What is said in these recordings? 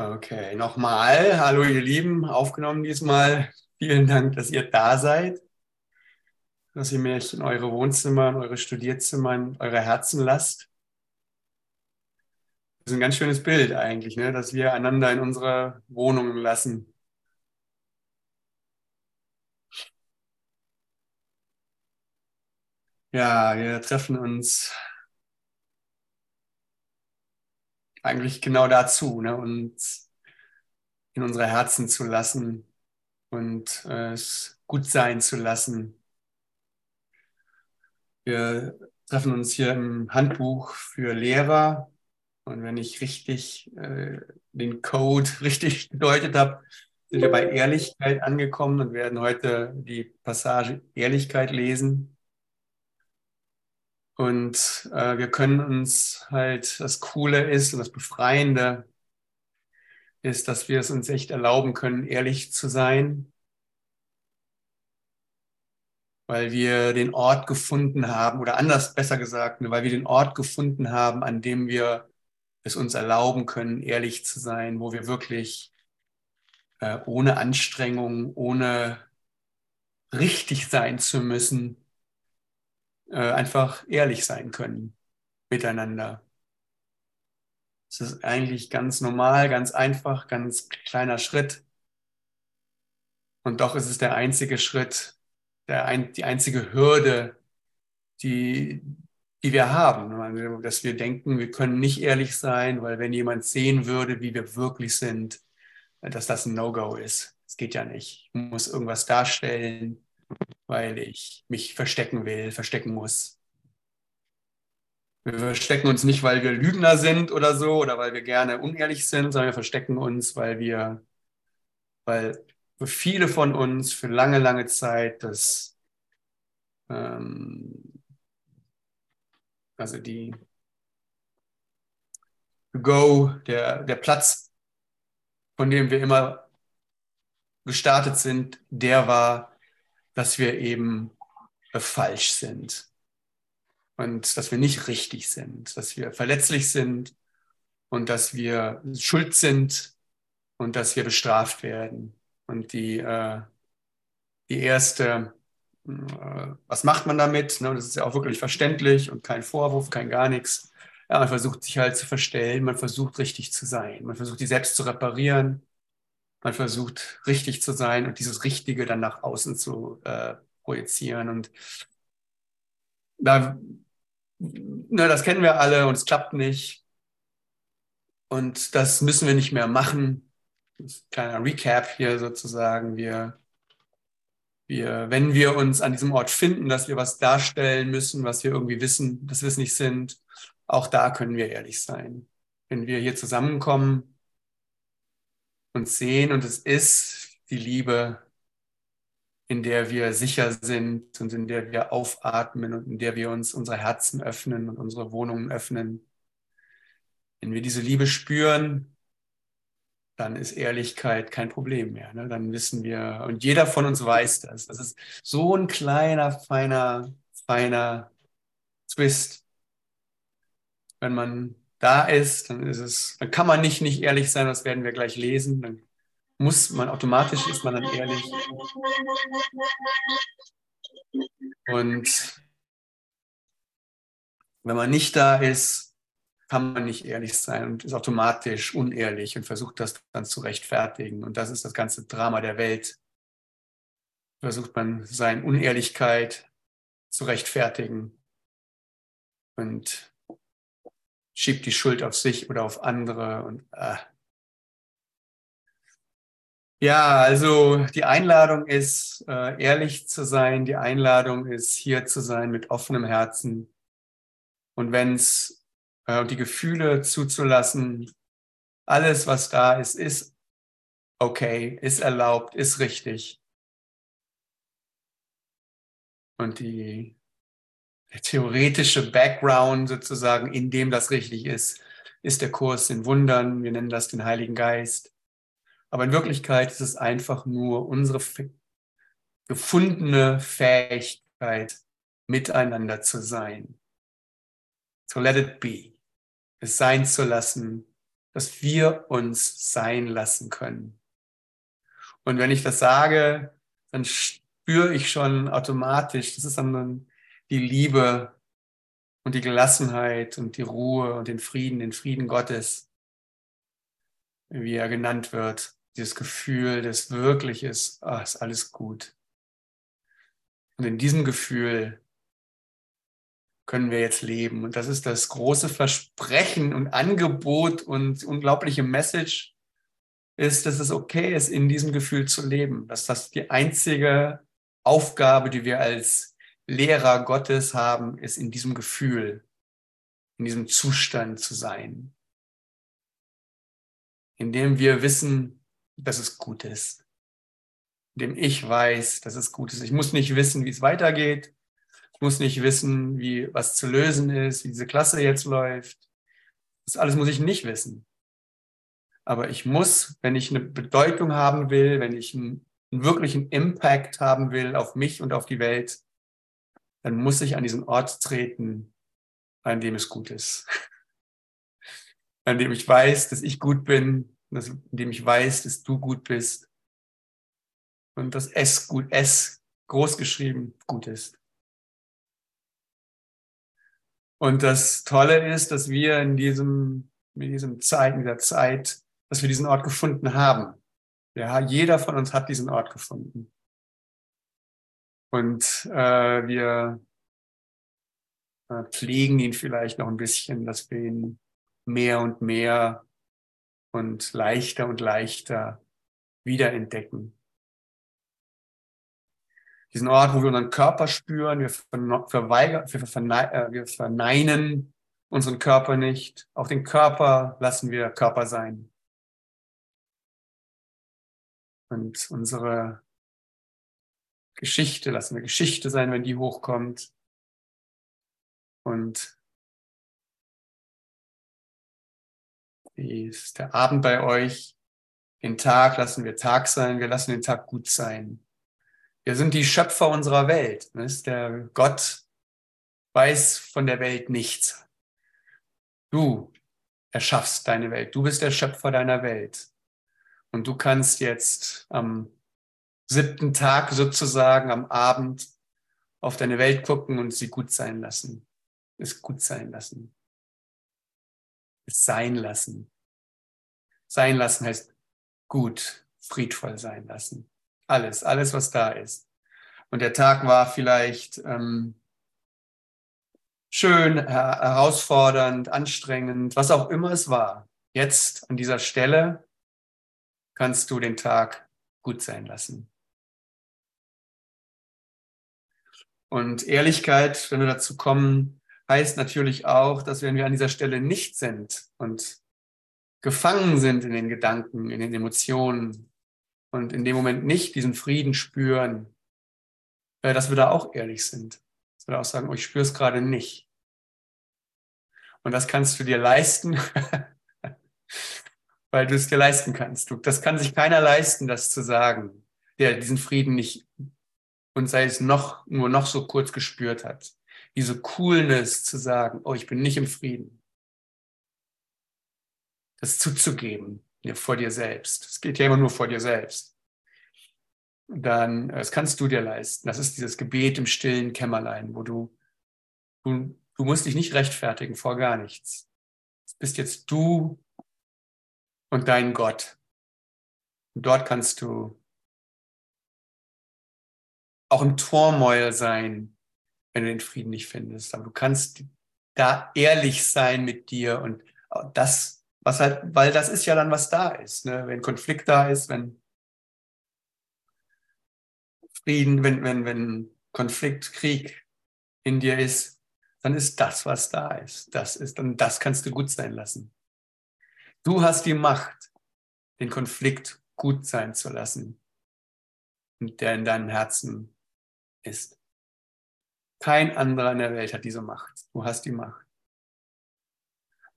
Okay, nochmal. Hallo ihr Lieben, aufgenommen diesmal. Vielen Dank, dass ihr da seid, dass ihr mich in eure Wohnzimmer, in eure Studierzimmer, in eure Herzen lasst. Das ist ein ganz schönes Bild eigentlich, ne? dass wir einander in unsere Wohnungen lassen. Ja, wir treffen uns eigentlich genau dazu, ne? uns in unsere Herzen zu lassen und äh, es gut sein zu lassen. Wir treffen uns hier im Handbuch für Lehrer und wenn ich richtig äh, den Code richtig gedeutet habe, sind wir bei Ehrlichkeit angekommen und werden heute die Passage Ehrlichkeit lesen. Und äh, wir können uns halt, das Coole ist und das Befreiende ist, dass wir es uns echt erlauben können, ehrlich zu sein, weil wir den Ort gefunden haben, oder anders besser gesagt, weil wir den Ort gefunden haben, an dem wir es uns erlauben können, ehrlich zu sein, wo wir wirklich äh, ohne Anstrengung, ohne richtig sein zu müssen, einfach ehrlich sein können miteinander. Es ist eigentlich ganz normal, ganz einfach, ganz kleiner Schritt. Und doch ist es der einzige Schritt, der ein, die einzige Hürde, die, die wir haben. Dass wir denken, wir können nicht ehrlich sein, weil wenn jemand sehen würde, wie wir wirklich sind, dass das ein No-Go ist. Es geht ja nicht. Ich muss irgendwas darstellen weil ich mich verstecken will, verstecken muss. Wir verstecken uns nicht, weil wir Lügner sind oder so oder weil wir gerne unehrlich sind, sondern wir verstecken uns, weil wir, weil für viele von uns für lange, lange Zeit das, ähm, also die Go, der, der Platz, von dem wir immer gestartet sind, der war dass wir eben falsch sind und dass wir nicht richtig sind, dass wir verletzlich sind und dass wir schuld sind und dass wir bestraft werden. Und die, äh, die erste, äh, was macht man damit? Ne? Das ist ja auch wirklich verständlich und kein Vorwurf, kein gar nichts. Ja, man versucht sich halt zu verstellen, man versucht richtig zu sein, man versucht die selbst zu reparieren, man versucht richtig zu sein und dieses Richtige dann nach außen zu äh, projizieren. Und da, na, das kennen wir alle und es klappt nicht. Und das müssen wir nicht mehr machen. Kleiner Recap hier sozusagen. Wir, wir, wenn wir uns an diesem Ort finden, dass wir was darstellen müssen, was wir irgendwie wissen, dass wir es nicht sind, auch da können wir ehrlich sein. Wenn wir hier zusammenkommen, und sehen und es ist die Liebe, in der wir sicher sind und in der wir aufatmen und in der wir uns unsere Herzen öffnen und unsere Wohnungen öffnen. Wenn wir diese Liebe spüren, dann ist Ehrlichkeit kein Problem mehr. Ne? Dann wissen wir, und jeder von uns weiß das. Das ist so ein kleiner, feiner, feiner Twist. Wenn man da ist, dann ist es, dann kann man nicht nicht ehrlich sein, das werden wir gleich lesen. Dann muss man automatisch ist man dann ehrlich. Und wenn man nicht da ist, kann man nicht ehrlich sein und ist automatisch unehrlich und versucht das dann zu rechtfertigen. Und das ist das ganze Drama der Welt. Versucht man seine Unehrlichkeit zu rechtfertigen. Und schiebt die Schuld auf sich oder auf andere und äh. ja, also die Einladung ist, äh, ehrlich zu sein. Die Einladung ist, hier zu sein mit offenem Herzen. Und wenn es äh, die Gefühle zuzulassen, alles, was da ist, ist okay, ist erlaubt, ist richtig. Und die der theoretische Background sozusagen, in dem das richtig ist, ist der Kurs in Wundern. Wir nennen das den Heiligen Geist. Aber in Wirklichkeit ist es einfach nur unsere gefundene Fähigkeit, miteinander zu sein. So let it be. Es sein zu lassen, dass wir uns sein lassen können. Und wenn ich das sage, dann spüre ich schon automatisch, das ist dann die Liebe und die Gelassenheit und die Ruhe und den Frieden, den Frieden Gottes, wie er genannt wird, dieses Gefühl des wirklich ist, oh, ist alles gut. Und in diesem Gefühl können wir jetzt leben. Und das ist das große Versprechen und Angebot und unglaubliche Message ist, dass es okay ist, in diesem Gefühl zu leben. Dass das die einzige Aufgabe, die wir als Lehrer Gottes haben, ist in diesem Gefühl, in diesem Zustand zu sein. In dem wir wissen, dass es gut ist. In dem ich weiß, dass es gut ist. Ich muss nicht wissen, wie es weitergeht. Ich muss nicht wissen, wie was zu lösen ist, wie diese Klasse jetzt läuft. Das alles muss ich nicht wissen. Aber ich muss, wenn ich eine Bedeutung haben will, wenn ich einen, einen wirklichen Impact haben will auf mich und auf die Welt, dann muss ich an diesen Ort treten, an dem es gut ist. an dem ich weiß, dass ich gut bin, an dem ich weiß, dass du gut bist. Und dass es gut, es groß geschrieben gut ist. Und das Tolle ist, dass wir in diesem, in diesem Zeit, in dieser Zeit, dass wir diesen Ort gefunden haben. Ja, jeder von uns hat diesen Ort gefunden. Und äh, wir äh, pflegen ihn vielleicht noch ein bisschen, dass wir ihn mehr und mehr und leichter und leichter wiederentdecken diesen Ort, wo wir unseren Körper spüren, wir, verweigern, wir, verne äh, wir verneinen unseren Körper nicht. Auch den Körper lassen wir Körper sein. Und unsere Geschichte lassen wir Geschichte sein, wenn die hochkommt. Und wie ist der Abend bei euch? Den Tag lassen wir Tag sein, wir lassen den Tag gut sein. Wir sind die Schöpfer unserer Welt. Der Gott weiß von der Welt nichts. Du erschaffst deine Welt. Du bist der Schöpfer deiner Welt. Und du kannst jetzt am siebten Tag sozusagen, am Abend, auf deine Welt gucken und sie gut sein lassen. Es gut sein lassen. Es sein lassen. Sein lassen heißt gut, friedvoll sein lassen. Alles, alles, was da ist. Und der Tag war vielleicht ähm, schön, her herausfordernd, anstrengend, was auch immer es war. Jetzt an dieser Stelle kannst du den Tag gut sein lassen. Und Ehrlichkeit, wenn wir dazu kommen, heißt natürlich auch, dass wenn wir an dieser Stelle nicht sind und gefangen sind in den Gedanken, in den Emotionen, und in dem Moment nicht diesen Frieden spüren, äh, dass wir da auch ehrlich sind. Dass wir auch sagen, oh, ich spüre es gerade nicht. Und das kannst du dir leisten, weil du es dir leisten kannst. Das kann sich keiner leisten, das zu sagen, der diesen Frieden nicht und sei es noch, nur noch so kurz gespürt hat. Diese Coolness zu sagen, oh, ich bin nicht im Frieden. Das zuzugeben, ja, vor dir selbst. Es geht ja immer nur vor dir selbst. Dann, das kannst du dir leisten. Das ist dieses Gebet im stillen Kämmerlein, wo du, du, du musst dich nicht rechtfertigen vor gar nichts. Es bist jetzt du und dein Gott. Und dort kannst du auch im Turmoil sein, wenn du den Frieden nicht findest. Aber du kannst da ehrlich sein mit dir und das was halt, weil das ist ja dann, was da ist. Ne? Wenn Konflikt da ist, wenn Frieden, wenn, wenn, wenn Konflikt, Krieg in dir ist, dann ist das, was da ist. Das ist, dann das kannst du gut sein lassen. Du hast die Macht, den Konflikt gut sein zu lassen, der in deinem Herzen ist. Kein anderer in der Welt hat diese Macht. Du hast die Macht.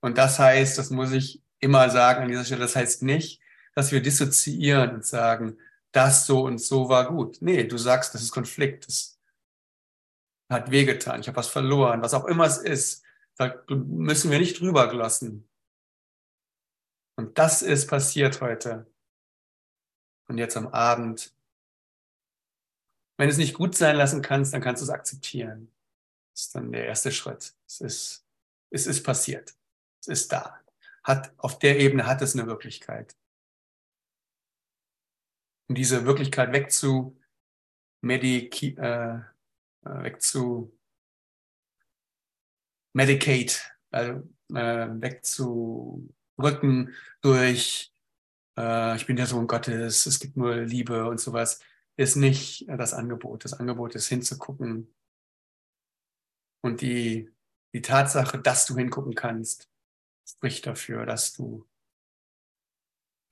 Und das heißt, das muss ich immer sagen an dieser Stelle, das heißt nicht, dass wir dissoziieren und sagen, das so und so war gut. Nee, du sagst, das ist Konflikt, das hat wehgetan, ich habe was verloren, was auch immer es ist. Da müssen wir nicht drüber glossen. Und das ist passiert heute. Und jetzt am Abend. Wenn du es nicht gut sein lassen kannst, dann kannst du es akzeptieren. Das ist dann der erste Schritt. Es ist, es ist passiert. Es ist da. Hat, auf der Ebene hat es eine Wirklichkeit. Um diese Wirklichkeit wegzu, äh, äh wegzu medicate, also äh, wegzurücken durch, äh, ich bin der Sohn Gottes, es gibt nur Liebe und sowas, ist nicht das Angebot. Das Angebot ist hinzugucken. Und die, die Tatsache, dass du hingucken kannst, spricht dafür, dass du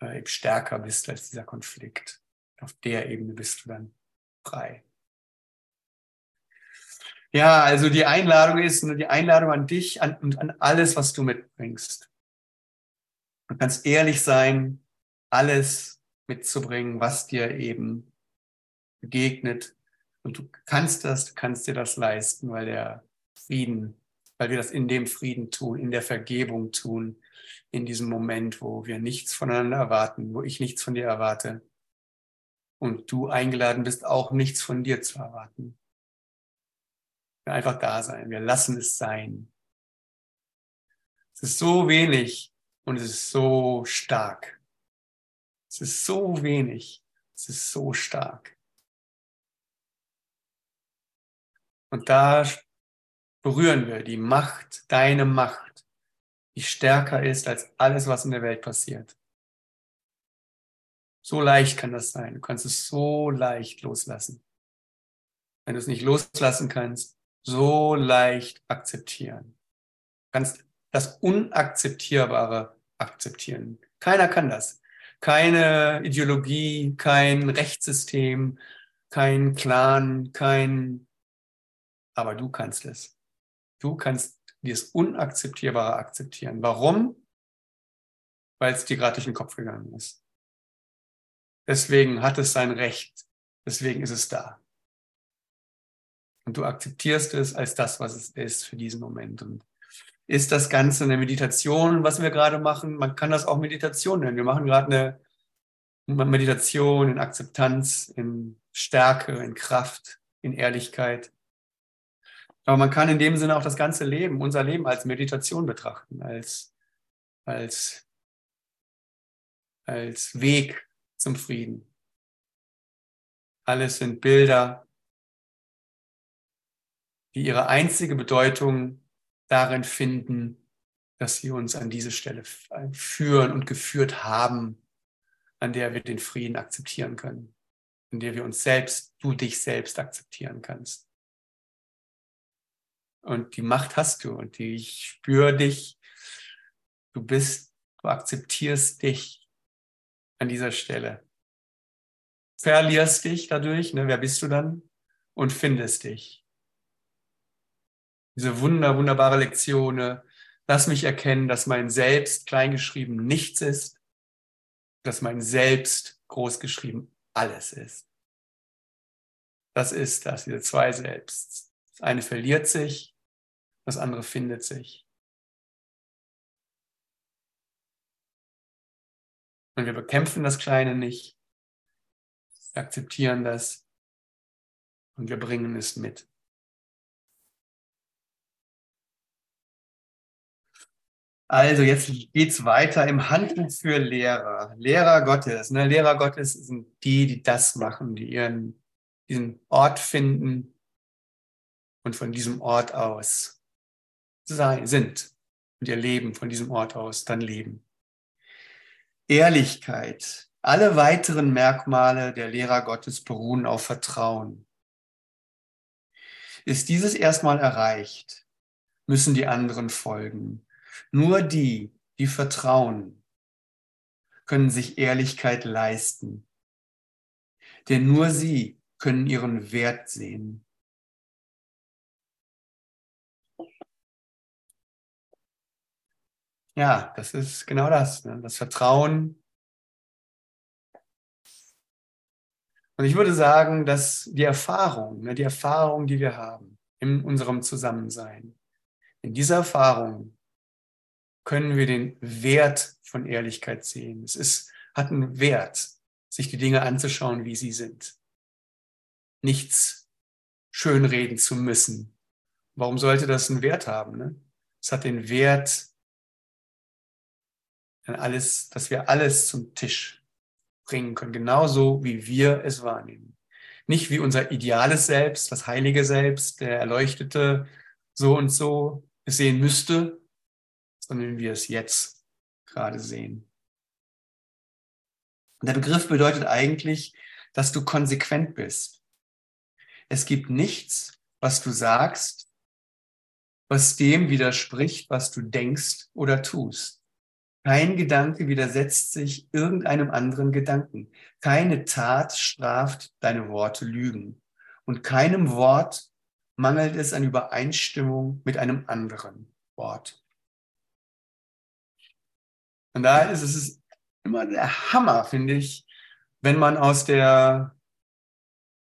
äh, eben stärker bist als dieser Konflikt. Auf der Ebene bist du dann frei. Ja, also die Einladung ist, die Einladung an dich an, und an alles, was du mitbringst. Du kannst ehrlich sein, alles mitzubringen, was dir eben begegnet. Und du kannst das, du kannst dir das leisten, weil der Frieden, weil wir das in dem Frieden tun, in der Vergebung tun, in diesem Moment, wo wir nichts voneinander erwarten, wo ich nichts von dir erwarte und du eingeladen bist, auch nichts von dir zu erwarten. Wir einfach da sein. Wir lassen es sein. Es ist so wenig und es ist so stark. Es ist so wenig. Es ist so stark. Und da berühren wir die Macht, deine Macht, die stärker ist als alles, was in der Welt passiert. So leicht kann das sein. Du kannst es so leicht loslassen. Wenn du es nicht loslassen kannst, so leicht akzeptieren. Du kannst das Unakzeptierbare akzeptieren. Keiner kann das. Keine Ideologie, kein Rechtssystem, kein Clan, kein... Aber du kannst es. Du kannst dieses Unakzeptierbare akzeptieren. Warum? Weil es dir gerade durch den Kopf gegangen ist. Deswegen hat es sein Recht. Deswegen ist es da. Und du akzeptierst es als das, was es ist für diesen Moment. Und ist das Ganze eine Meditation, was wir gerade machen? Man kann das auch Meditation nennen. Wir machen gerade eine Meditation in Akzeptanz, in Stärke, in Kraft, in Ehrlichkeit. Aber man kann in dem Sinne auch das ganze Leben, unser Leben als Meditation betrachten, als, als, als Weg zum Frieden. Alles sind Bilder, die ihre einzige Bedeutung darin finden, dass sie uns an diese Stelle führen und geführt haben, an der wir den Frieden akzeptieren können, in der wir uns selbst, du dich selbst akzeptieren kannst. Und die Macht hast du und die, ich spüre dich, du bist, du akzeptierst dich an dieser Stelle. Verlierst dich dadurch, ne, wer bist du dann? Und findest dich diese wunder, wunderbare Lektion, lass mich erkennen, dass mein Selbst kleingeschrieben nichts ist, dass mein Selbst großgeschrieben alles ist. Das ist das, diese zwei Selbst. Das eine verliert sich, das andere findet sich. Und wir bekämpfen das Kleine nicht, wir akzeptieren das und wir bringen es mit. Also jetzt geht's weiter im Handbuch für Lehrer. Lehrer Gottes. Ne? Lehrer Gottes sind die, die das machen, die ihren, diesen Ort finden und von diesem Ort aus sein, sind und ihr Leben von diesem Ort aus dann leben. Ehrlichkeit. Alle weiteren Merkmale der Lehrer Gottes beruhen auf Vertrauen. Ist dieses erstmal erreicht, müssen die anderen folgen. Nur die, die vertrauen, können sich Ehrlichkeit leisten. Denn nur sie können ihren Wert sehen. Ja, das ist genau das. Ne? Das Vertrauen. Und ich würde sagen, dass die Erfahrung, ne, die Erfahrung, die wir haben in unserem Zusammensein, in dieser Erfahrung können wir den Wert von Ehrlichkeit sehen. Es ist, hat einen Wert, sich die Dinge anzuschauen, wie sie sind. Nichts schönreden zu müssen. Warum sollte das einen Wert haben? Ne? Es hat den Wert, alles, dass wir alles zum Tisch bringen können, genauso wie wir es wahrnehmen. Nicht wie unser ideales Selbst, das heilige Selbst, der Erleuchtete so und so es sehen müsste, sondern wie wir es jetzt gerade sehen. Und der Begriff bedeutet eigentlich, dass du konsequent bist. Es gibt nichts, was du sagst, was dem widerspricht, was du denkst oder tust. Kein Gedanke widersetzt sich irgendeinem anderen Gedanken. Keine Tat straft deine Worte Lügen. Und keinem Wort mangelt es an Übereinstimmung mit einem anderen Wort. Und da ist es immer der Hammer, finde ich, wenn man aus der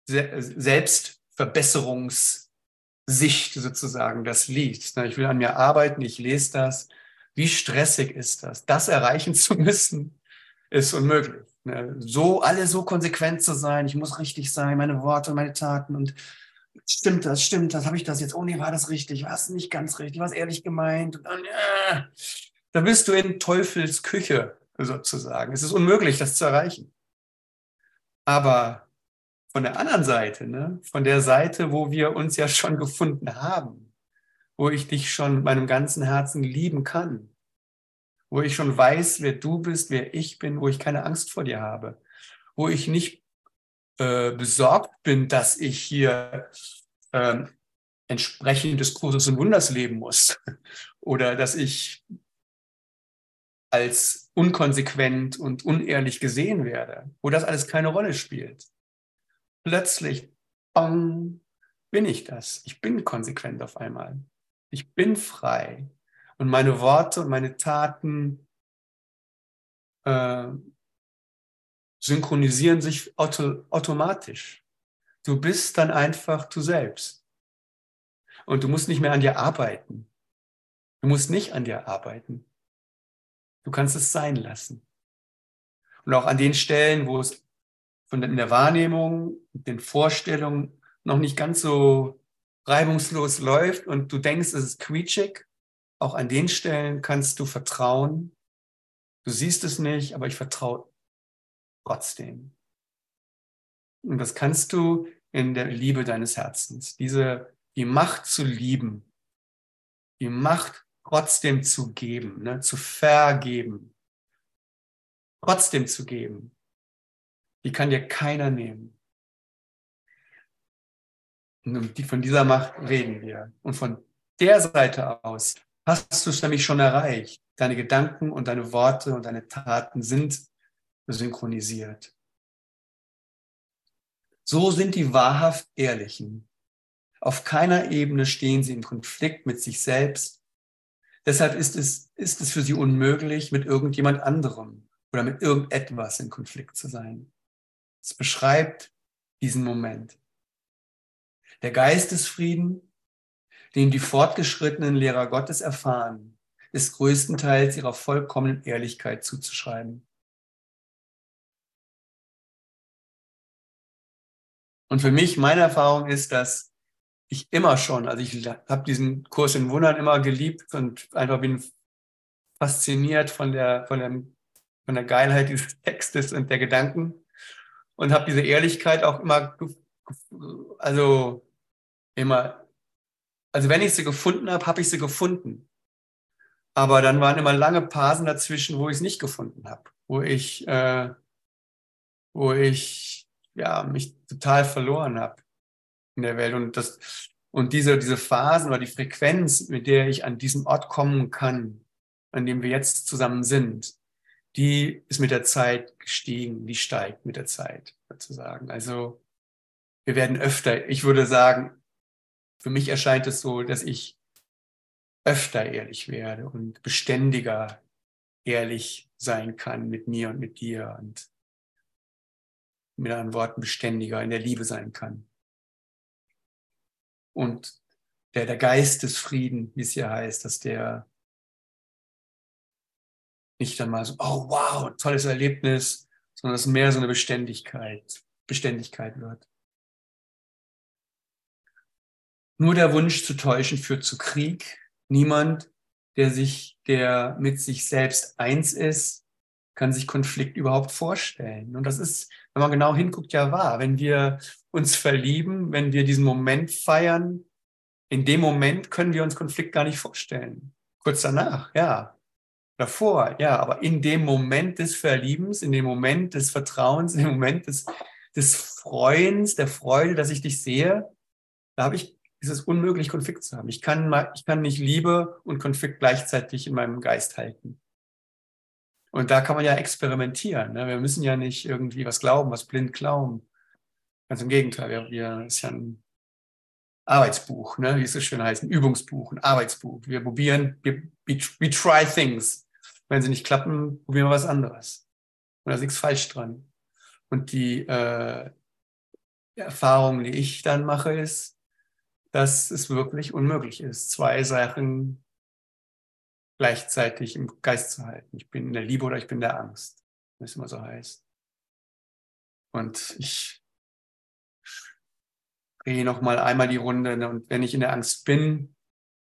Selbstverbesserungssicht sozusagen das liest. Ich will an mir arbeiten, ich lese das wie stressig ist das? Das erreichen zu müssen, ist unmöglich. Ne? So, alle so konsequent zu sein, ich muss richtig sein, meine Worte, meine Taten und stimmt das, stimmt das, habe ich das jetzt, oh nee, war das richtig, war es nicht ganz richtig, war es ehrlich gemeint? Und dann, äh, da bist du in Teufels Küche sozusagen. Es ist unmöglich, das zu erreichen. Aber von der anderen Seite, ne, von der Seite, wo wir uns ja schon gefunden haben, wo ich dich schon mit meinem ganzen Herzen lieben kann, wo ich schon weiß, wer du bist, wer ich bin, wo ich keine Angst vor dir habe, wo ich nicht äh, besorgt bin, dass ich hier äh, entsprechend des Kurses und Wunders leben muss oder dass ich als unkonsequent und unehrlich gesehen werde, wo das alles keine Rolle spielt. Plötzlich, bang, bin ich das. Ich bin konsequent auf einmal. Ich bin frei. Und meine Worte und meine Taten äh, synchronisieren sich auto, automatisch. Du bist dann einfach du selbst. Und du musst nicht mehr an dir arbeiten. Du musst nicht an dir arbeiten. Du kannst es sein lassen. Und auch an den Stellen, wo es von in der Wahrnehmung, den Vorstellungen noch nicht ganz so reibungslos läuft und du denkst, es ist quietschig, auch an den Stellen kannst du vertrauen. Du siehst es nicht, aber ich vertraue trotzdem. Und das kannst du in der Liebe deines Herzens. Diese, die Macht zu lieben, die Macht trotzdem zu geben, ne, zu vergeben, trotzdem zu geben, die kann dir keiner nehmen. Und von dieser Macht reden wir. Und von der Seite aus hast du es nämlich schon erreicht. Deine Gedanken und deine Worte und deine Taten sind synchronisiert. So sind die wahrhaft Ehrlichen. Auf keiner Ebene stehen sie im Konflikt mit sich selbst. Deshalb ist es, ist es für sie unmöglich, mit irgendjemand anderem oder mit irgendetwas in Konflikt zu sein. Es beschreibt diesen Moment. Der Geistesfrieden, den die fortgeschrittenen Lehrer Gottes erfahren, ist größtenteils ihrer vollkommenen Ehrlichkeit zuzuschreiben. Und für mich, meine Erfahrung ist, dass ich immer schon, also ich habe diesen Kurs in Wundern immer geliebt und einfach bin fasziniert von der, von der, von der Geilheit dieses Textes und der Gedanken und habe diese Ehrlichkeit auch immer, also immer, also wenn ich sie gefunden habe, habe ich sie gefunden. Aber dann waren immer lange Pausen dazwischen, wo ich es nicht gefunden habe, wo ich, äh, wo ich ja mich total verloren habe in der Welt und das und diese diese Phasen oder die Frequenz, mit der ich an diesen Ort kommen kann, an dem wir jetzt zusammen sind, die ist mit der Zeit gestiegen, die steigt mit der Zeit sozusagen. Also wir werden öfter, ich würde sagen, für mich erscheint es so, dass ich öfter ehrlich werde und beständiger ehrlich sein kann mit mir und mit dir und mit anderen Worten beständiger in der Liebe sein kann. Und der, der Geist des Frieden, wie es hier heißt, dass der nicht dann mal so, oh wow, tolles Erlebnis, sondern es mehr so eine Beständigkeit, Beständigkeit wird. Nur der Wunsch zu täuschen führt zu Krieg. Niemand, der sich, der mit sich selbst eins ist, kann sich Konflikt überhaupt vorstellen. Und das ist, wenn man genau hinguckt, ja wahr. Wenn wir uns verlieben, wenn wir diesen Moment feiern, in dem Moment können wir uns Konflikt gar nicht vorstellen. Kurz danach, ja. Davor, ja, aber in dem Moment des Verliebens, in dem Moment des Vertrauens, in dem Moment des, des Freuens, der Freude, dass ich dich sehe, da habe ich, ist es unmöglich, Konflikt zu haben. Ich kann, ich kann nicht Liebe und Konflikt gleichzeitig in meinem Geist halten. Und da kann man ja experimentieren. Ne? Wir müssen ja nicht irgendwie was glauben, was blind glauben. Ganz im Gegenteil, wir, wir ist ja ein Arbeitsbuch, ne? wie es so schön heißt, ein Übungsbuch, ein Arbeitsbuch. Wir probieren, wir, we, we try things. Wenn sie nicht klappen, probieren wir was anderes. Und da ist nichts falsch dran. Und die, äh, die Erfahrung, die ich dann mache, ist, dass es wirklich unmöglich ist, zwei Sachen gleichzeitig im Geist zu halten. Ich bin in der Liebe oder ich bin in der Angst, wie es immer so heißt. Und ich drehe noch mal einmal die Runde und wenn ich in der Angst bin,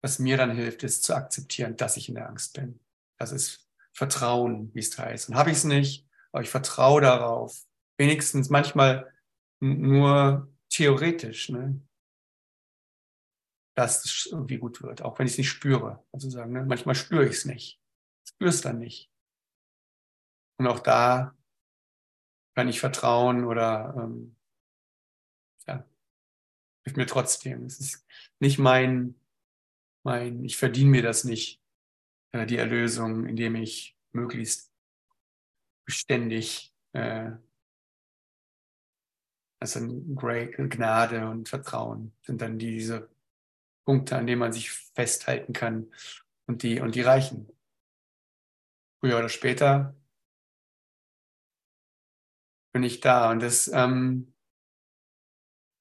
was mir dann hilft, ist zu akzeptieren, dass ich in der Angst bin. Das ist Vertrauen, wie es heißt. Und habe ich es nicht, aber ich vertraue darauf. Wenigstens manchmal nur theoretisch. Ne? Dass es irgendwie gut wird, auch wenn ich es nicht spüre. Also sagen, ne? manchmal spüre ich es nicht. Ich spüre es dann nicht. Und auch da kann ich vertrauen oder ähm, ja, hilft mir trotzdem. Es ist nicht mein, mein, ich verdiene mir das nicht, äh, die Erlösung, indem ich möglichst beständig äh, also Gnade und Vertrauen sind dann diese Punkte, an denen man sich festhalten kann und die, und die reichen. Früher oder später bin ich da und das, ähm,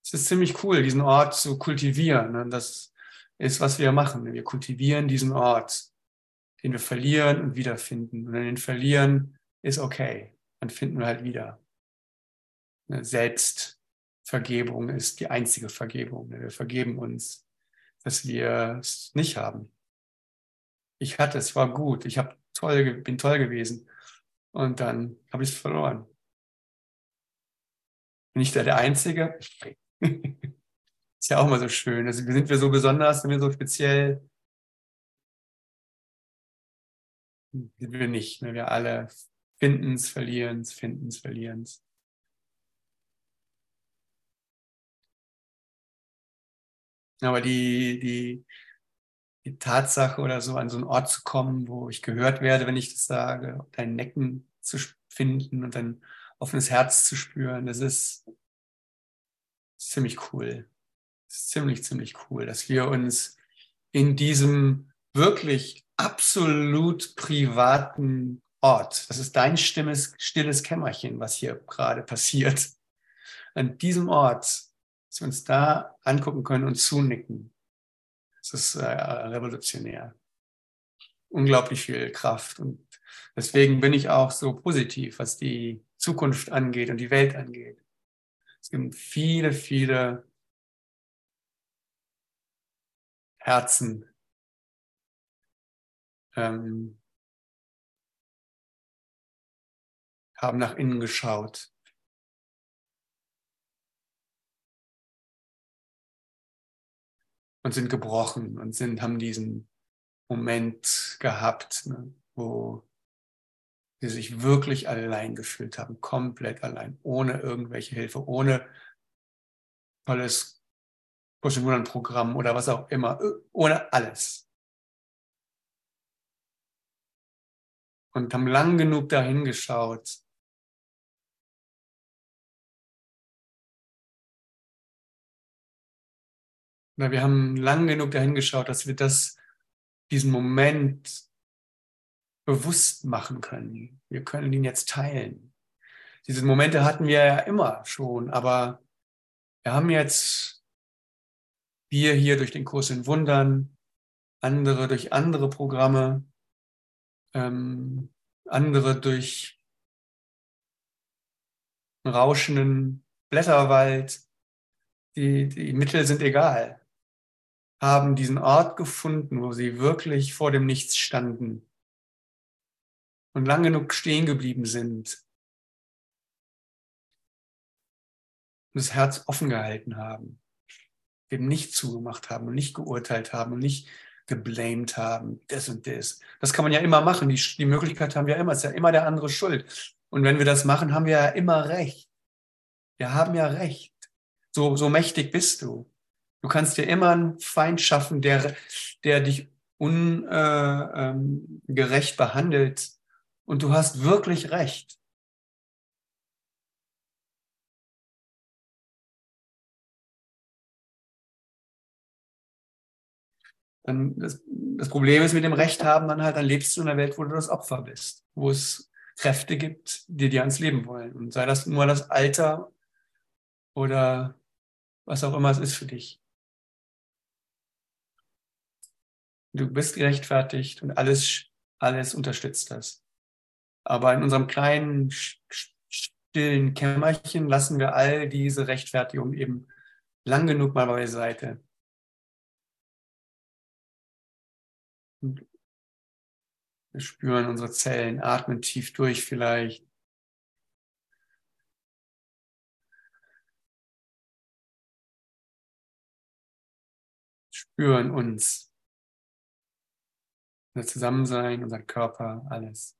das ist ziemlich cool, diesen Ort zu kultivieren. Und das ist, was wir machen. Wir kultivieren diesen Ort, den wir verlieren und wiederfinden. Und wenn wir den verlieren, ist okay. Dann finden wir halt wieder. Selbstvergebung ist die einzige Vergebung. Wir vergeben uns dass wir es nicht haben. Ich hatte es, war gut, ich hab toll, bin toll gewesen und dann habe ich es verloren. Bin ich da der Einzige? ist ja auch mal so schön. Also sind wir so besonders, sind wir so speziell? Sind wir nicht. Ne? Wir alle finden es, verlieren es, finden es, verlieren es. Aber die, die, die Tatsache oder so, an so einen Ort zu kommen, wo ich gehört werde, wenn ich das sage, deinen Necken zu finden und ein offenes Herz zu spüren, das ist ziemlich cool. Das ist ziemlich, ziemlich cool, dass wir uns in diesem wirklich absolut privaten Ort, das ist dein stilles, stilles Kämmerchen, was hier gerade passiert, an diesem Ort dass wir uns da angucken können und zunicken. Das ist äh, revolutionär. Unglaublich viel Kraft. Und deswegen bin ich auch so positiv, was die Zukunft angeht und die Welt angeht. Es gibt viele, viele Herzen, ähm, haben nach innen geschaut und sind gebrochen und sind, haben diesen Moment gehabt, ne, wo sie sich wirklich allein gefühlt haben, komplett allein, ohne irgendwelche Hilfe, ohne tolles Programm oder was auch immer, ohne alles. Und haben lang genug dahin geschaut, Weil wir haben lang genug dahin geschaut, dass wir das, diesen Moment bewusst machen können. Wir können ihn jetzt teilen. Diese Momente hatten wir ja immer schon, aber wir haben jetzt, wir hier durch den Kurs in Wundern, andere durch andere Programme, ähm, andere durch einen rauschenden Blätterwald. Die, die Mittel sind egal. Haben diesen Ort gefunden, wo sie wirklich vor dem Nichts standen und lang genug stehen geblieben sind und das Herz offen gehalten haben, eben nicht zugemacht haben und nicht geurteilt haben und nicht geblamed haben, das und das. Das kann man ja immer machen. Die, die Möglichkeit haben wir immer. Es ist ja immer der andere schuld. Und wenn wir das machen, haben wir ja immer recht. Wir haben ja recht. So, so mächtig bist du. Du kannst dir immer einen Feind schaffen, der, der dich ungerecht äh, ähm, behandelt. Und du hast wirklich recht. Dann das, das Problem ist mit dem Recht haben, dann halt, dann lebst du in einer Welt, wo du das Opfer bist, wo es Kräfte gibt, die dir ans Leben wollen. Und sei das nur das Alter oder was auch immer es ist für dich. Du bist gerechtfertigt und alles, alles unterstützt das. Aber in unserem kleinen, stillen Kämmerchen lassen wir all diese Rechtfertigung eben lang genug mal beiseite. Wir spüren unsere Zellen, atmen tief durch vielleicht. Spüren uns, unser Zusammensein, unser Körper, alles.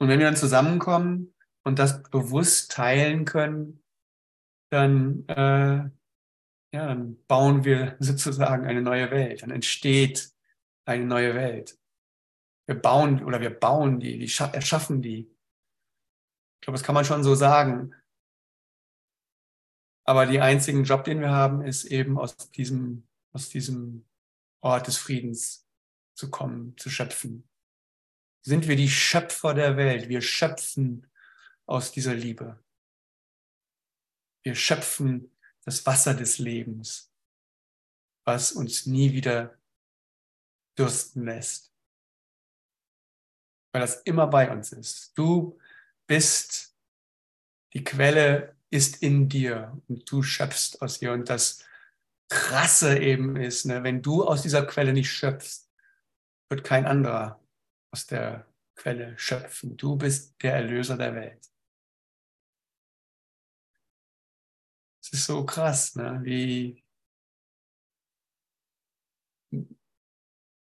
Und wenn wir dann zusammenkommen und das bewusst teilen können, dann, äh, ja, dann bauen wir sozusagen eine neue Welt. Dann entsteht eine neue Welt. Wir bauen oder wir bauen die, die erschaffen die. Ich glaube, das kann man schon so sagen. Aber die einzigen Job, den wir haben, ist eben aus diesem, aus diesem Ort des Friedens zu kommen, zu schöpfen. Sind wir die Schöpfer der Welt? Wir schöpfen aus dieser Liebe. Wir schöpfen das Wasser des Lebens, was uns nie wieder dürsten lässt. Weil das immer bei uns ist. Du bist, die Quelle ist in dir und du schöpfst aus ihr. Und das Krasse eben ist, ne, wenn du aus dieser Quelle nicht schöpfst, wird kein anderer aus der Quelle schöpfen. Du bist der Erlöser der Welt. Es ist so krass, ne? wie,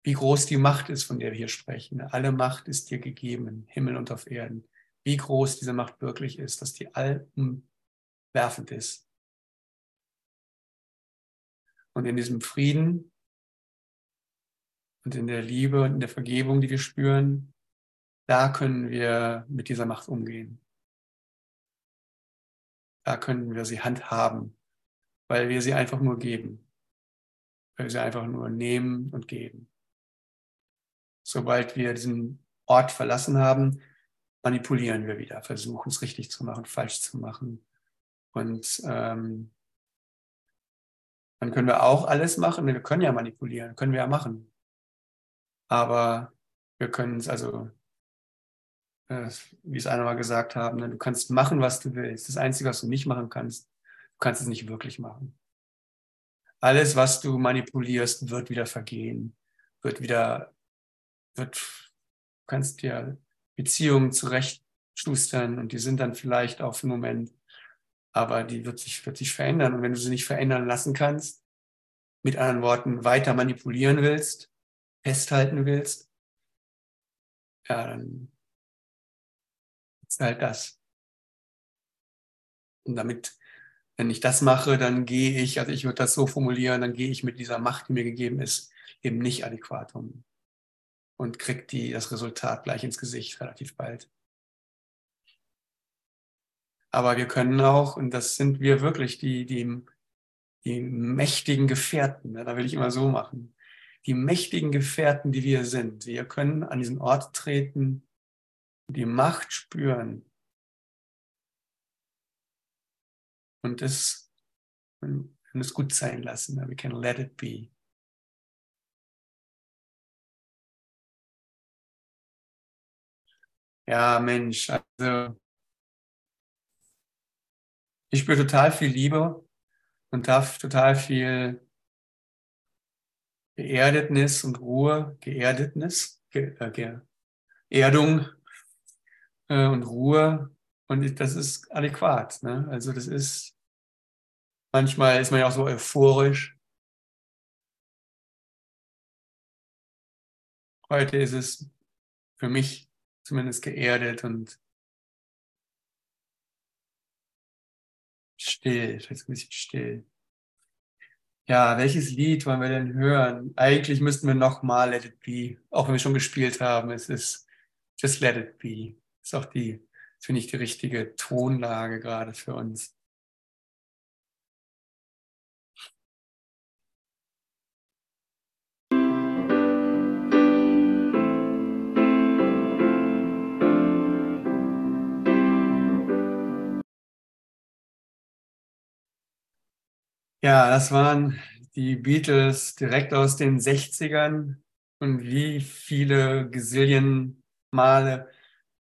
wie groß die Macht ist, von der wir hier sprechen. Alle Macht ist dir gegeben, Himmel und auf Erden. Wie groß diese Macht wirklich ist, dass die allumwerfend ist. Und in diesem Frieden und in der Liebe und in der Vergebung, die wir spüren, da können wir mit dieser Macht umgehen. Da können wir sie handhaben, weil wir sie einfach nur geben. Weil wir sie einfach nur nehmen und geben. Sobald wir diesen Ort verlassen haben, manipulieren wir wieder, versuchen es richtig zu machen, falsch zu machen. Und ähm, dann können wir auch alles machen. Wir können ja manipulieren, können wir ja machen. Aber wir können es also äh, wie es einer mal gesagt haben, ne? du kannst machen, was du willst. Das Einzige, was du nicht machen kannst, du kannst es nicht wirklich machen. Alles, was du manipulierst, wird wieder vergehen, wird wieder, wird, du kannst dir Beziehungen zurechtschustern und die sind dann vielleicht für einen Moment, aber die wird sich, wird sich verändern. Und wenn du sie nicht verändern lassen kannst, mit anderen Worten weiter manipulieren willst, festhalten willst, ja, dann ist halt das. Und damit, wenn ich das mache, dann gehe ich, also ich würde das so formulieren, dann gehe ich mit dieser Macht, die mir gegeben ist, eben nicht adäquat um und kriege die, das Resultat gleich ins Gesicht relativ bald. Aber wir können auch, und das sind wir wirklich, die, die, die mächtigen Gefährten, ne, da will ich immer so machen, die mächtigen Gefährten, die wir sind. Wir können an diesen Ort treten, die Macht spüren. Und das, können es gut sein lassen. We can let it be. Ja, Mensch, also ich spüre total viel Liebe und darf total viel Geerdetnis und Ruhe, Geerdetnis, Ge äh, Erdung äh, und Ruhe. Und das ist adäquat. Ne? Also das ist, manchmal ist man ja auch so euphorisch. Heute ist es für mich zumindest geerdet und still, jetzt ein bisschen still. Ja, welches Lied wollen wir denn hören? Eigentlich müssten wir nochmal Let It Be, auch wenn wir schon gespielt haben. Es ist Just Let It Be. Ist auch die, finde ich, die richtige Tonlage gerade für uns. Ja, das waren die Beatles direkt aus den 60ern. Und wie viele Gazillion Male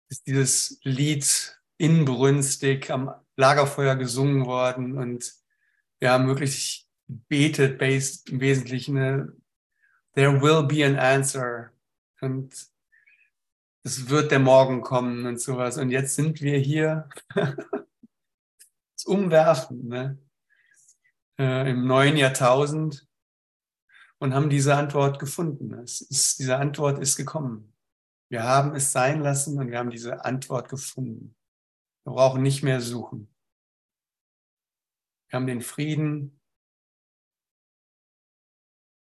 ist dieses Lied inbrünstig am Lagerfeuer gesungen worden. Und wir haben wirklich betet, based im Wesentlichen, ne? there will be an answer. Und es wird der Morgen kommen und sowas. Und jetzt sind wir hier. das Umwerfen, ne? Äh, im neuen Jahrtausend und haben diese Antwort gefunden. Es ist, diese Antwort ist gekommen. Wir haben es sein lassen und wir haben diese Antwort gefunden. Wir brauchen nicht mehr suchen. Wir haben den Frieden,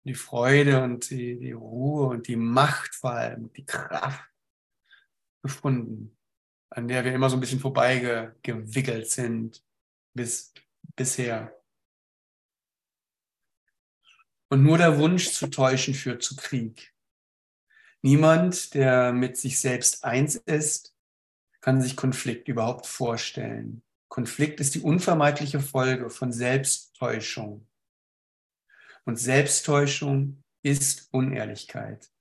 die Freude und die, die Ruhe und die Macht vor allem, die Kraft gefunden, an der wir immer so ein bisschen vorbeigewickelt sind bis bisher. Und nur der Wunsch zu täuschen führt zu Krieg. Niemand, der mit sich selbst eins ist, kann sich Konflikt überhaupt vorstellen. Konflikt ist die unvermeidliche Folge von Selbsttäuschung. Und Selbsttäuschung ist Unehrlichkeit.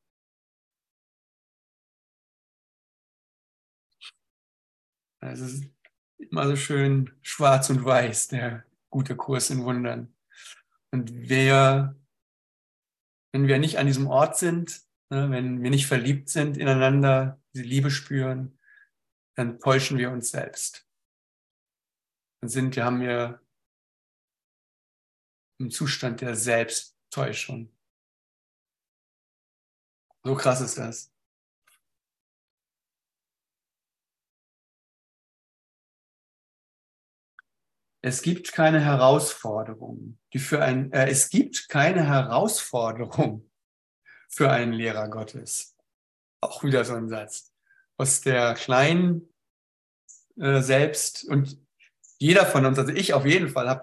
Es ist immer so schön schwarz und weiß, der gute Kurs in Wundern. Und wer wenn wir nicht an diesem Ort sind, ne, wenn wir nicht verliebt sind ineinander, diese Liebe spüren, dann täuschen wir uns selbst. Dann sind wir, haben wir im Zustand der Selbsttäuschung. So krass ist das. Es gibt keine Herausforderung, die für ein, äh, es gibt keine Herausforderung für einen Lehrer Gottes. Auch wieder so ein Satz aus der kleinen äh, Selbst und jeder von uns, also ich auf jeden Fall, habe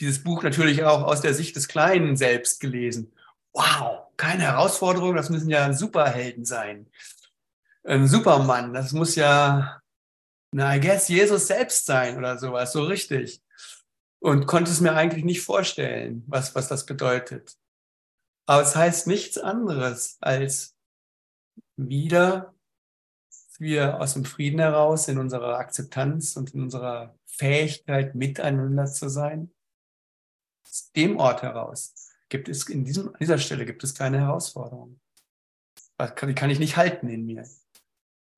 dieses Buch natürlich auch aus der Sicht des kleinen Selbst gelesen. Wow, keine Herausforderung, das müssen ja Superhelden sein. Ein Supermann, das muss ja na, I guess Jesus selbst sein oder sowas, so richtig. Und konnte es mir eigentlich nicht vorstellen, was, was das bedeutet. Aber es heißt nichts anderes als wieder wir aus dem Frieden heraus, in unserer Akzeptanz und in unserer Fähigkeit, miteinander zu sein. Aus dem Ort heraus gibt es in diesem, an dieser Stelle gibt es keine Herausforderung. Die kann ich nicht halten in mir.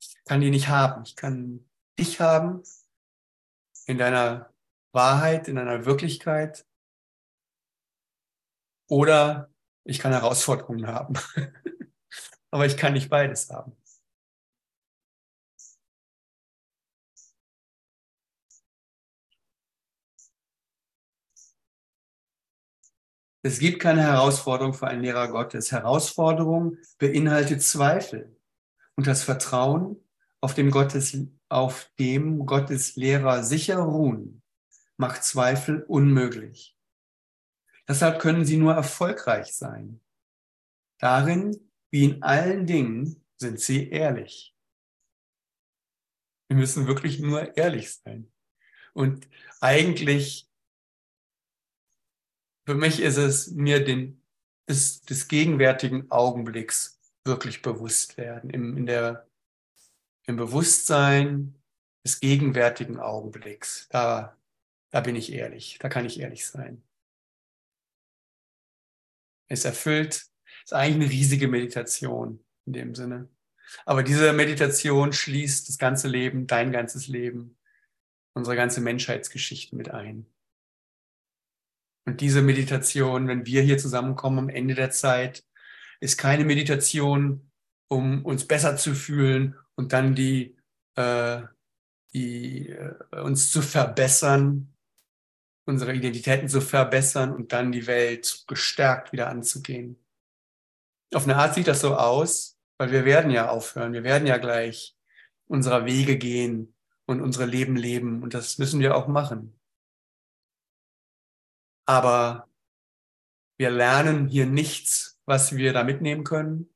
Ich kann die nicht haben. Ich kann dich haben, in deiner Wahrheit, in deiner Wirklichkeit. Oder ich kann Herausforderungen haben. Aber ich kann nicht beides haben. Es gibt keine Herausforderung für einen Lehrer Gottes. Herausforderung beinhaltet Zweifel und das Vertrauen auf dem Gottes auf dem Gottes Lehrer sicher ruhen, macht Zweifel unmöglich. Deshalb können sie nur erfolgreich sein. Darin, wie in allen Dingen, sind sie ehrlich. Wir müssen wirklich nur ehrlich sein. Und eigentlich für mich ist es mir den, des, des gegenwärtigen Augenblicks wirklich bewusst werden, im, in der, im Bewusstsein des gegenwärtigen Augenblicks. Da, da bin ich ehrlich, da kann ich ehrlich sein. Es erfüllt, ist eigentlich eine riesige Meditation in dem Sinne. Aber diese Meditation schließt das ganze Leben, dein ganzes Leben, unsere ganze Menschheitsgeschichte mit ein. Und diese Meditation, wenn wir hier zusammenkommen am Ende der Zeit, ist keine Meditation, um uns besser zu fühlen und dann die, äh, die äh, uns zu verbessern, unsere Identitäten zu verbessern und dann die Welt gestärkt wieder anzugehen. Auf eine Art sieht das so aus, weil wir werden ja aufhören, wir werden ja gleich unserer Wege gehen und unsere Leben leben und das müssen wir auch machen. Aber wir lernen hier nichts, was wir da mitnehmen können,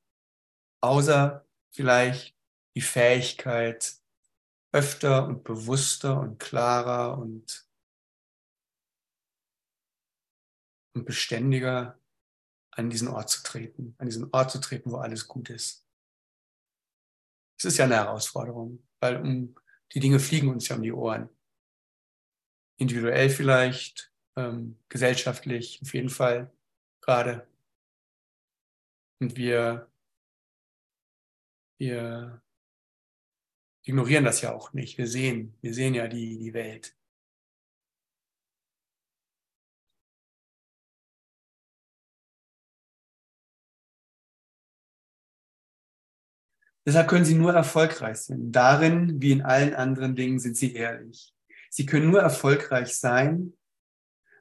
außer vielleicht die Fähigkeit, öfter und bewusster und klarer und, und beständiger an diesen Ort zu treten, an diesen Ort zu treten, wo alles gut ist. Es ist ja eine Herausforderung, weil um, die Dinge fliegen uns ja um die Ohren. Individuell vielleicht, ähm, gesellschaftlich auf jeden Fall gerade. Und wir, wir ignorieren das ja auch nicht. Wir sehen, wir sehen ja die, die Welt. Deshalb können sie nur erfolgreich sein. Darin, wie in allen anderen Dingen, sind sie ehrlich. Sie können nur erfolgreich sein,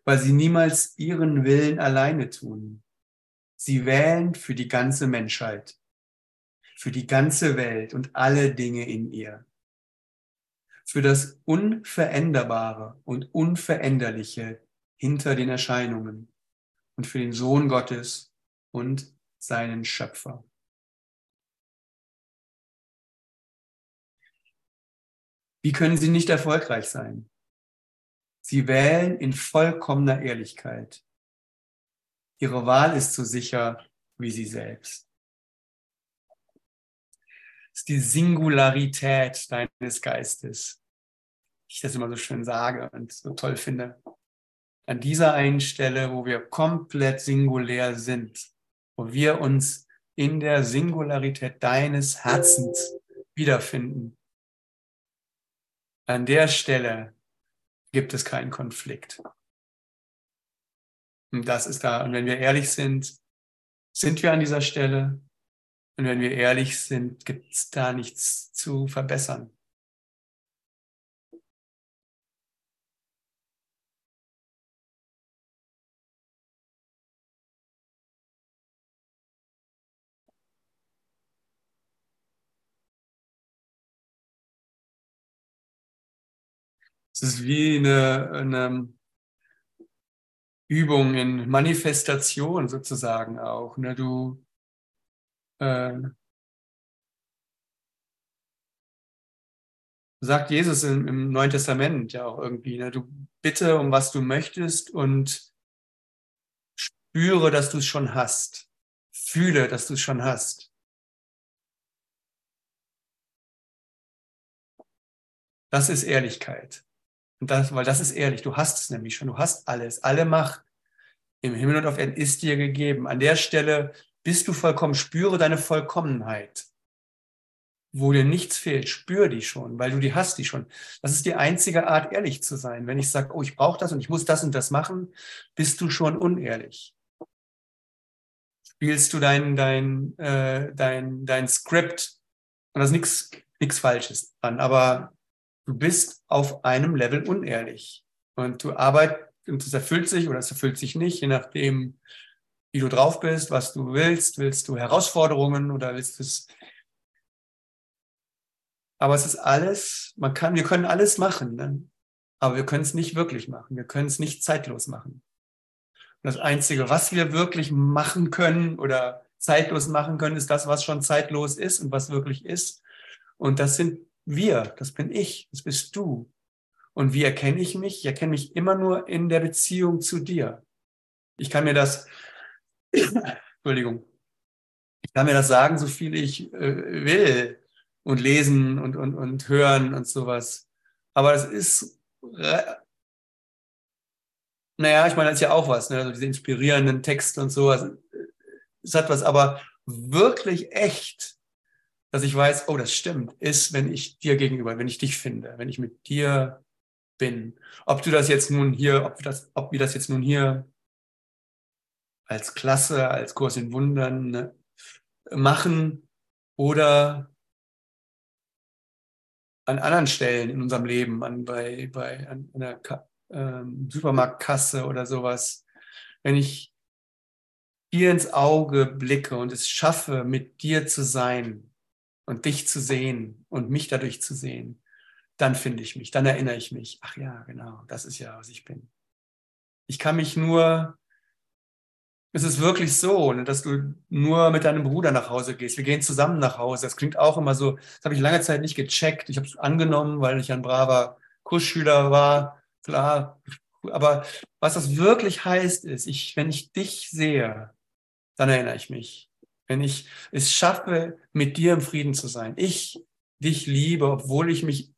weil sie niemals ihren Willen alleine tun. Sie wählen für die ganze Menschheit, für die ganze Welt und alle Dinge in ihr. Für das Unveränderbare und Unveränderliche hinter den Erscheinungen und für den Sohn Gottes und seinen Schöpfer. Wie können sie nicht erfolgreich sein? Sie wählen in vollkommener Ehrlichkeit. Ihre Wahl ist so sicher wie sie selbst. Ist die Singularität deines Geistes. Ich das immer so schön sage und so toll finde. An dieser einen Stelle, wo wir komplett singulär sind, wo wir uns in der Singularität deines Herzens wiederfinden. An der Stelle gibt es keinen Konflikt. Und das ist da. Und wenn wir ehrlich sind, sind wir an dieser Stelle. Und wenn wir ehrlich sind, gibt es da nichts zu verbessern. Es ist wie eine, eine Übung in Manifestation sozusagen auch. Ne? Du äh, sagt Jesus im, im, Neuen Testament ja auch irgendwie, ne? du bitte um was du möchtest und spüre, dass du es schon hast. Fühle, dass du es schon hast. Das ist Ehrlichkeit. Und das, weil das ist ehrlich, du hast es nämlich schon, du hast alles, alle Macht im Himmel und auf Erden ist dir gegeben. An der Stelle bist du vollkommen, spüre deine Vollkommenheit. Wo dir nichts fehlt, spür die schon, weil du die hast, die schon. Das ist die einzige Art, ehrlich zu sein. Wenn ich sage, oh, ich brauche das und ich muss das und das machen, bist du schon unehrlich. Spielst du dein, dein, äh, dein, dein Skript und da ist nichts Falsches dran, aber du bist auf einem Level unehrlich. Und du arbeitest, und es erfüllt sich oder es erfüllt sich nicht, je nachdem, wie du drauf bist, was du willst. Willst du Herausforderungen oder willst du es. Aber es ist alles, man kann, wir können alles machen, ne? aber wir können es nicht wirklich machen. Wir können es nicht zeitlos machen. Und das Einzige, was wir wirklich machen können oder zeitlos machen können, ist das, was schon zeitlos ist und was wirklich ist. Und das sind wir, das bin ich, das bist du. Und wie erkenne ich mich? Ich erkenne mich immer nur in der Beziehung zu dir. Ich kann mir das, Entschuldigung, ich kann mir das sagen, so viel ich äh, will und lesen und, und, und hören und sowas. Aber es ist, naja, ich meine, das ist ja auch was, ne? also diese inspirierenden Texte und sowas. Es hat was, aber wirklich echt, dass ich weiß, oh, das stimmt, ist, wenn ich dir gegenüber, wenn ich dich finde, wenn ich mit dir bin. Ob du das jetzt nun hier, ob das, ob wir das jetzt nun hier als Klasse, als Kurs in Wundern ne, machen oder an anderen Stellen in unserem Leben, an, bei, bei an einer ähm, Supermarktkasse oder sowas, wenn ich dir ins Auge blicke und es schaffe, mit dir zu sein und dich zu sehen und mich dadurch zu sehen, dann finde ich mich, dann erinnere ich mich, ach ja, genau, das ist ja, was ich bin. Ich kann mich nur, es ist wirklich so, ne, dass du nur mit deinem Bruder nach Hause gehst. Wir gehen zusammen nach Hause. Das klingt auch immer so, das habe ich lange Zeit nicht gecheckt. Ich habe es angenommen, weil ich ein braver Kursschüler war, klar. Aber was das wirklich heißt, ist, ich, wenn ich dich sehe, dann erinnere ich mich. Wenn ich es schaffe, mit dir im Frieden zu sein, ich dich liebe, obwohl ich mich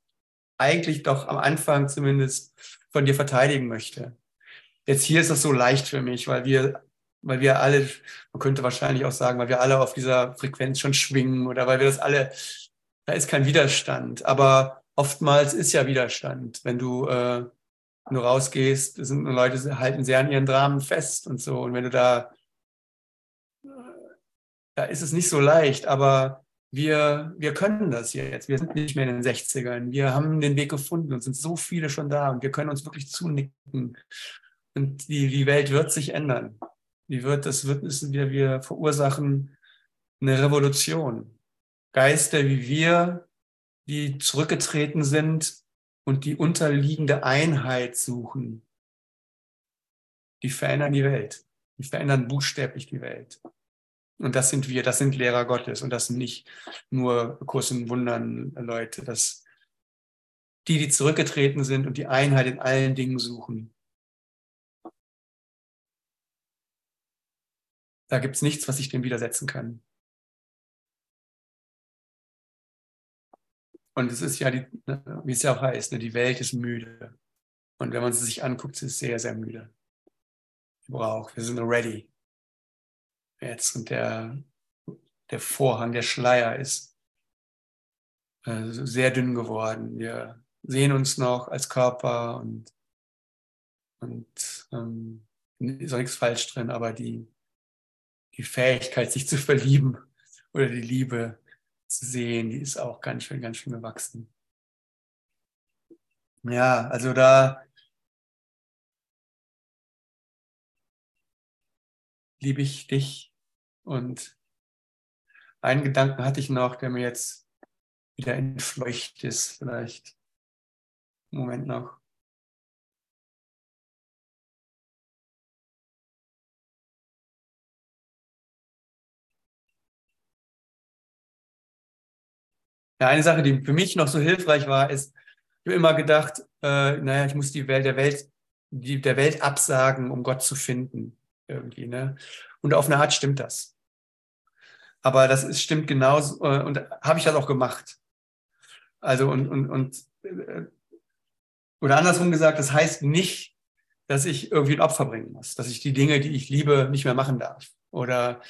eigentlich doch am Anfang zumindest von dir verteidigen möchte. Jetzt hier ist das so leicht für mich, weil wir, weil wir alle, man könnte wahrscheinlich auch sagen, weil wir alle auf dieser Frequenz schon schwingen oder weil wir das alle, da ist kein Widerstand. Aber oftmals ist ja Widerstand, wenn du, äh, du rausgehst, sind Leute halten sehr an ihren Dramen fest und so. Und wenn du da, da ist es nicht so leicht, aber wir, wir können das jetzt. Wir sind nicht mehr in den 60ern. Wir haben den Weg gefunden und sind so viele schon da und wir können uns wirklich zunicken. Und die, die Welt wird sich ändern. Die wird, das wird, ist, wir, wir verursachen eine Revolution. Geister wie wir, die zurückgetreten sind und die unterliegende Einheit suchen, die verändern die Welt. Die verändern buchstäblich die Welt. Und das sind wir, das sind Lehrer Gottes und das sind nicht nur Kurs und Wundern Leute, das die, die zurückgetreten sind und die Einheit in allen Dingen suchen. Da gibt es nichts, was sich dem widersetzen kann. Und es ist ja, die, ne, wie es ja auch heißt, ne, die Welt ist müde. Und wenn man sie sich anguckt, sie ist sehr, sehr müde. Wir brauchen, wir sind ready jetzt und der, der Vorhang, der Schleier ist äh, sehr dünn geworden. Wir sehen uns noch als Körper und, und ähm, ist auch nichts falsch drin, aber die, die Fähigkeit, sich zu verlieben oder die Liebe zu sehen, die ist auch ganz schön, ganz schön gewachsen. Ja, also da liebe ich dich und einen Gedanken hatte ich noch, der mir jetzt wieder entfleucht ist, vielleicht. Moment noch. Ja, eine Sache, die für mich noch so hilfreich war, ist, ich habe immer gedacht, äh, naja, ich muss die Welt der Welt, die, der Welt absagen, um Gott zu finden. Irgendwie, ne? Und auf eine Art stimmt das. Aber das ist, stimmt genauso äh, und habe ich das auch gemacht. Also und, und, und äh, oder andersrum gesagt, das heißt nicht, dass ich irgendwie ein Opfer bringen muss, dass ich die Dinge, die ich liebe, nicht mehr machen darf oder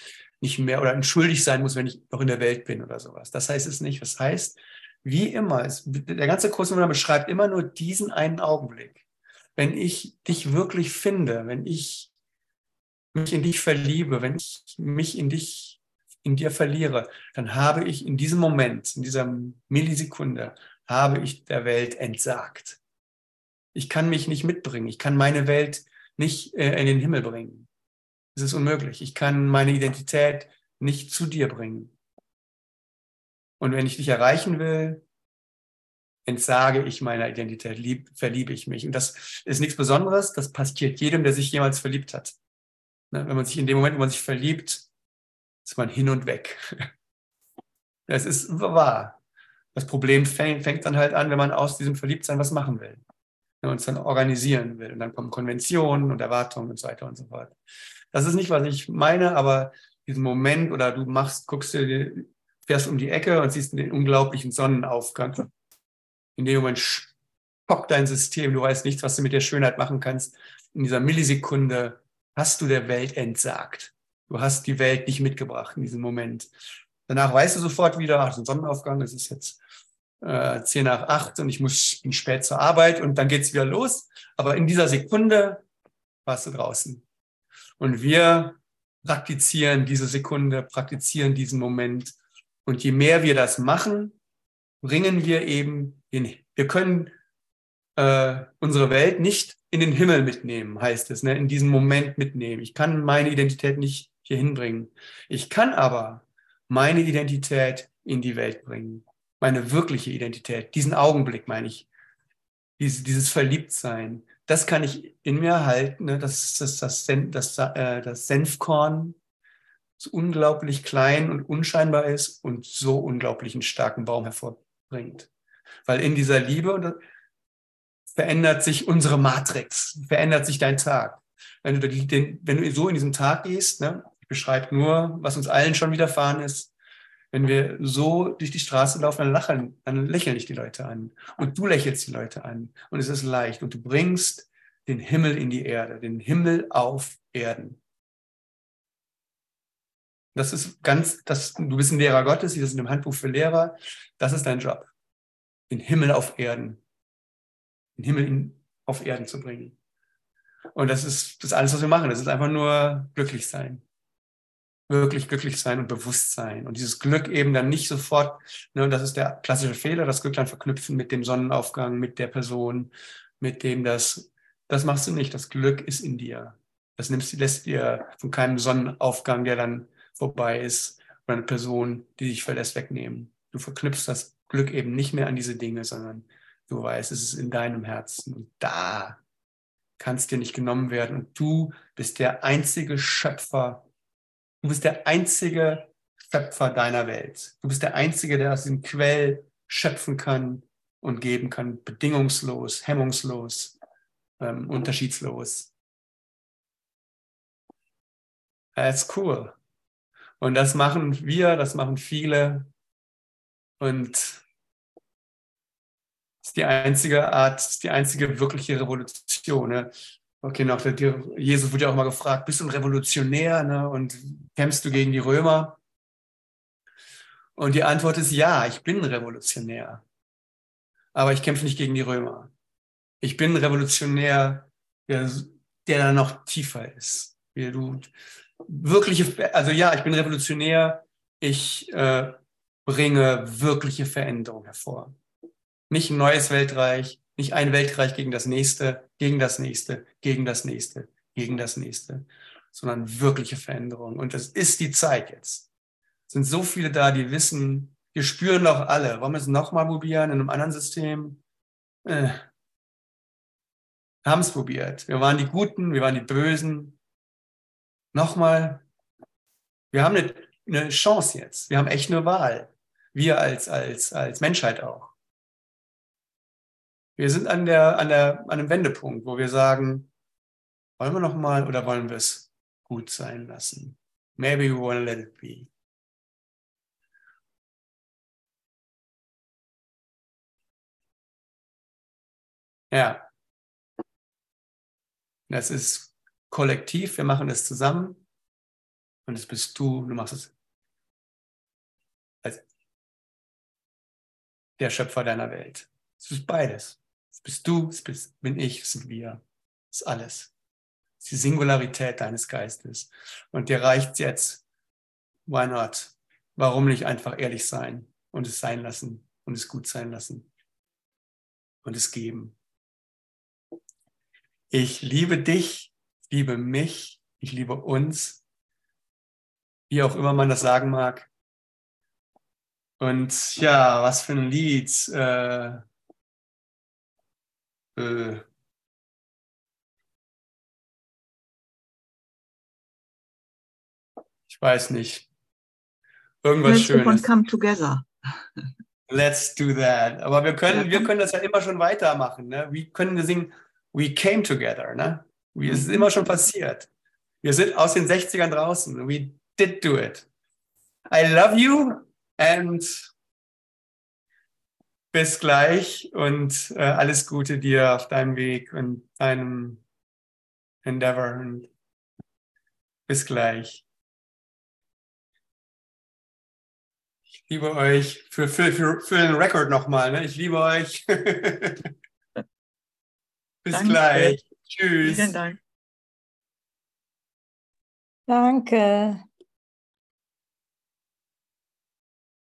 nicht mehr oder entschuldigt sein muss, wenn ich noch in der Welt bin oder sowas. Das heißt es nicht. Das heißt, wie immer, es, der ganze Kurs beschreibt immer nur diesen einen Augenblick. Wenn ich dich wirklich finde, wenn ich mich in dich verliebe, wenn ich mich in dich in dir verliere, dann habe ich in diesem Moment, in dieser Millisekunde, habe ich der Welt entsagt. Ich kann mich nicht mitbringen. Ich kann meine Welt nicht äh, in den Himmel bringen. Es ist unmöglich. Ich kann meine Identität nicht zu dir bringen. Und wenn ich dich erreichen will, entsage ich meiner Identität, lieb, verliebe ich mich. Und das ist nichts Besonderes. Das passiert jedem, der sich jemals verliebt hat. Ne, wenn man sich in dem Moment, wo man sich verliebt, ist man hin und weg. Das ist wahr. Das Problem fängt, dann halt an, wenn man aus diesem Verliebtsein was machen will. der uns dann organisieren will. Und dann kommen Konventionen und Erwartungen und so weiter und so fort. Das ist nicht, was ich meine, aber diesen Moment oder du machst, guckst dir, fährst um die Ecke und siehst den unglaublichen Sonnenaufgang. In dem Moment spockt dein System, du weißt nichts, was du mit der Schönheit machen kannst. In dieser Millisekunde hast du der Welt entsagt. Du hast die Welt nicht mitgebracht in diesem Moment. Danach weißt du sofort wieder, ach, so ein Sonnenaufgang, es ist jetzt äh, 10 nach 8 und ich muss bin spät zur Arbeit und dann geht's wieder los. Aber in dieser Sekunde warst du draußen. Und wir praktizieren diese Sekunde, praktizieren diesen Moment. Und je mehr wir das machen, bringen wir eben den, wir können äh, unsere Welt nicht in den Himmel mitnehmen, heißt es, ne? in diesem Moment mitnehmen. Ich kann meine Identität nicht hier hinbringen. Ich kann aber meine Identität in die Welt bringen. Meine wirkliche Identität, diesen Augenblick meine ich, dieses, dieses Verliebtsein, das kann ich in mir halten. Ne? Das das, das, das, äh, das Senfkorn, das unglaublich klein und unscheinbar ist und so unglaublich einen starken Baum hervorbringt. Weil in dieser Liebe verändert sich unsere Matrix, verändert sich dein Tag. Wenn du, den, wenn du so in diesem Tag gehst, ne, ich beschreibe nur, was uns allen schon widerfahren ist, wenn wir so durch die Straße laufen, dann lachen, dann lächeln dich die Leute an. Und du lächelst die Leute an. Und es ist leicht. Und du bringst den Himmel in die Erde, den Himmel auf Erden. Das ist ganz, das, du bist ein Lehrer Gottes, das ist in dem Handbuch für Lehrer. Das ist dein Job. Den Himmel auf Erden. Den Himmel in, auf Erden zu bringen. Und das ist, das ist alles, was wir machen. Das ist einfach nur glücklich sein wirklich glücklich sein und bewusst sein. Und dieses Glück eben dann nicht sofort, ne, und das ist der klassische Fehler, das Glück dann verknüpfen mit dem Sonnenaufgang, mit der Person, mit dem das, das machst du nicht. Das Glück ist in dir. Das nimmst, lässt dir von keinem Sonnenaufgang, der dann vorbei ist, oder eine Person, die dich verlässt, wegnehmen. Du verknüpfst das Glück eben nicht mehr an diese Dinge, sondern du weißt, es ist in deinem Herzen. Und da kann es dir nicht genommen werden. Und du bist der einzige Schöpfer Du bist der einzige Schöpfer deiner Welt. Du bist der Einzige, der aus dem Quell schöpfen kann und geben kann, bedingungslos, hemmungslos, ähm, unterschiedslos. Ist cool. Und das machen wir, das machen viele. Und ist die einzige Art, die einzige wirkliche Revolution. Ne? Okay, noch, Jesus wurde ja auch mal gefragt, bist du ein Revolutionär ne? und kämpfst du gegen die Römer? Und die Antwort ist ja, ich bin ein Revolutionär. Aber ich kämpfe nicht gegen die Römer. Ich bin ein Revolutionär, der, der da noch tiefer ist. Wie du wirkliche, also ja, ich bin Revolutionär. Ich äh, bringe wirkliche Veränderung hervor. Nicht ein neues Weltreich, nicht ein Weltreich gegen das nächste, gegen das nächste, gegen das nächste, gegen das nächste, sondern wirkliche Veränderung. Und das ist die Zeit jetzt. Es sind so viele da, die wissen, wir spüren doch alle. Wollen wir es nochmal probieren in einem anderen System? Äh, haben es probiert. Wir waren die Guten, wir waren die Bösen. Nochmal. Wir haben eine, eine Chance jetzt. Wir haben echt eine Wahl. Wir als, als, als Menschheit auch. Wir sind an, der, an, der, an einem Wendepunkt, wo wir sagen, wollen wir noch mal oder wollen wir es gut sein lassen? Maybe we want to let it be. Ja. Das ist kollektiv, wir machen es zusammen. Und es bist du, du machst es als der Schöpfer deiner Welt. Es ist beides. Es bist du, es bist, bin ich, es sind wir. Es ist alles. Es ist die Singularität deines Geistes. Und dir reicht jetzt. Why not? Warum nicht einfach ehrlich sein und es sein lassen und es gut sein lassen und es geben? Ich liebe dich, ich liebe mich, ich liebe uns, wie auch immer man das sagen mag. Und ja, was für ein Lied. Äh, äh, ich weiß nicht. Irgendwas Schönes. Von Come Together. Let's do that. Aber wir können, wir können das ja immer schon weitermachen. Ne? Wir können singen, we came together. Ne? Es ist immer schon passiert. Wir sind aus den 60ern draußen. We did do it. I love you and bis gleich und äh, alles Gute dir auf deinem Weg und deinem Endeavor und bis gleich. Ich liebe euch für, für, für, für den Rekord nochmal. Ne? Ich liebe euch. bis Danke. gleich. Tschüss. Vielen Dank. Danke.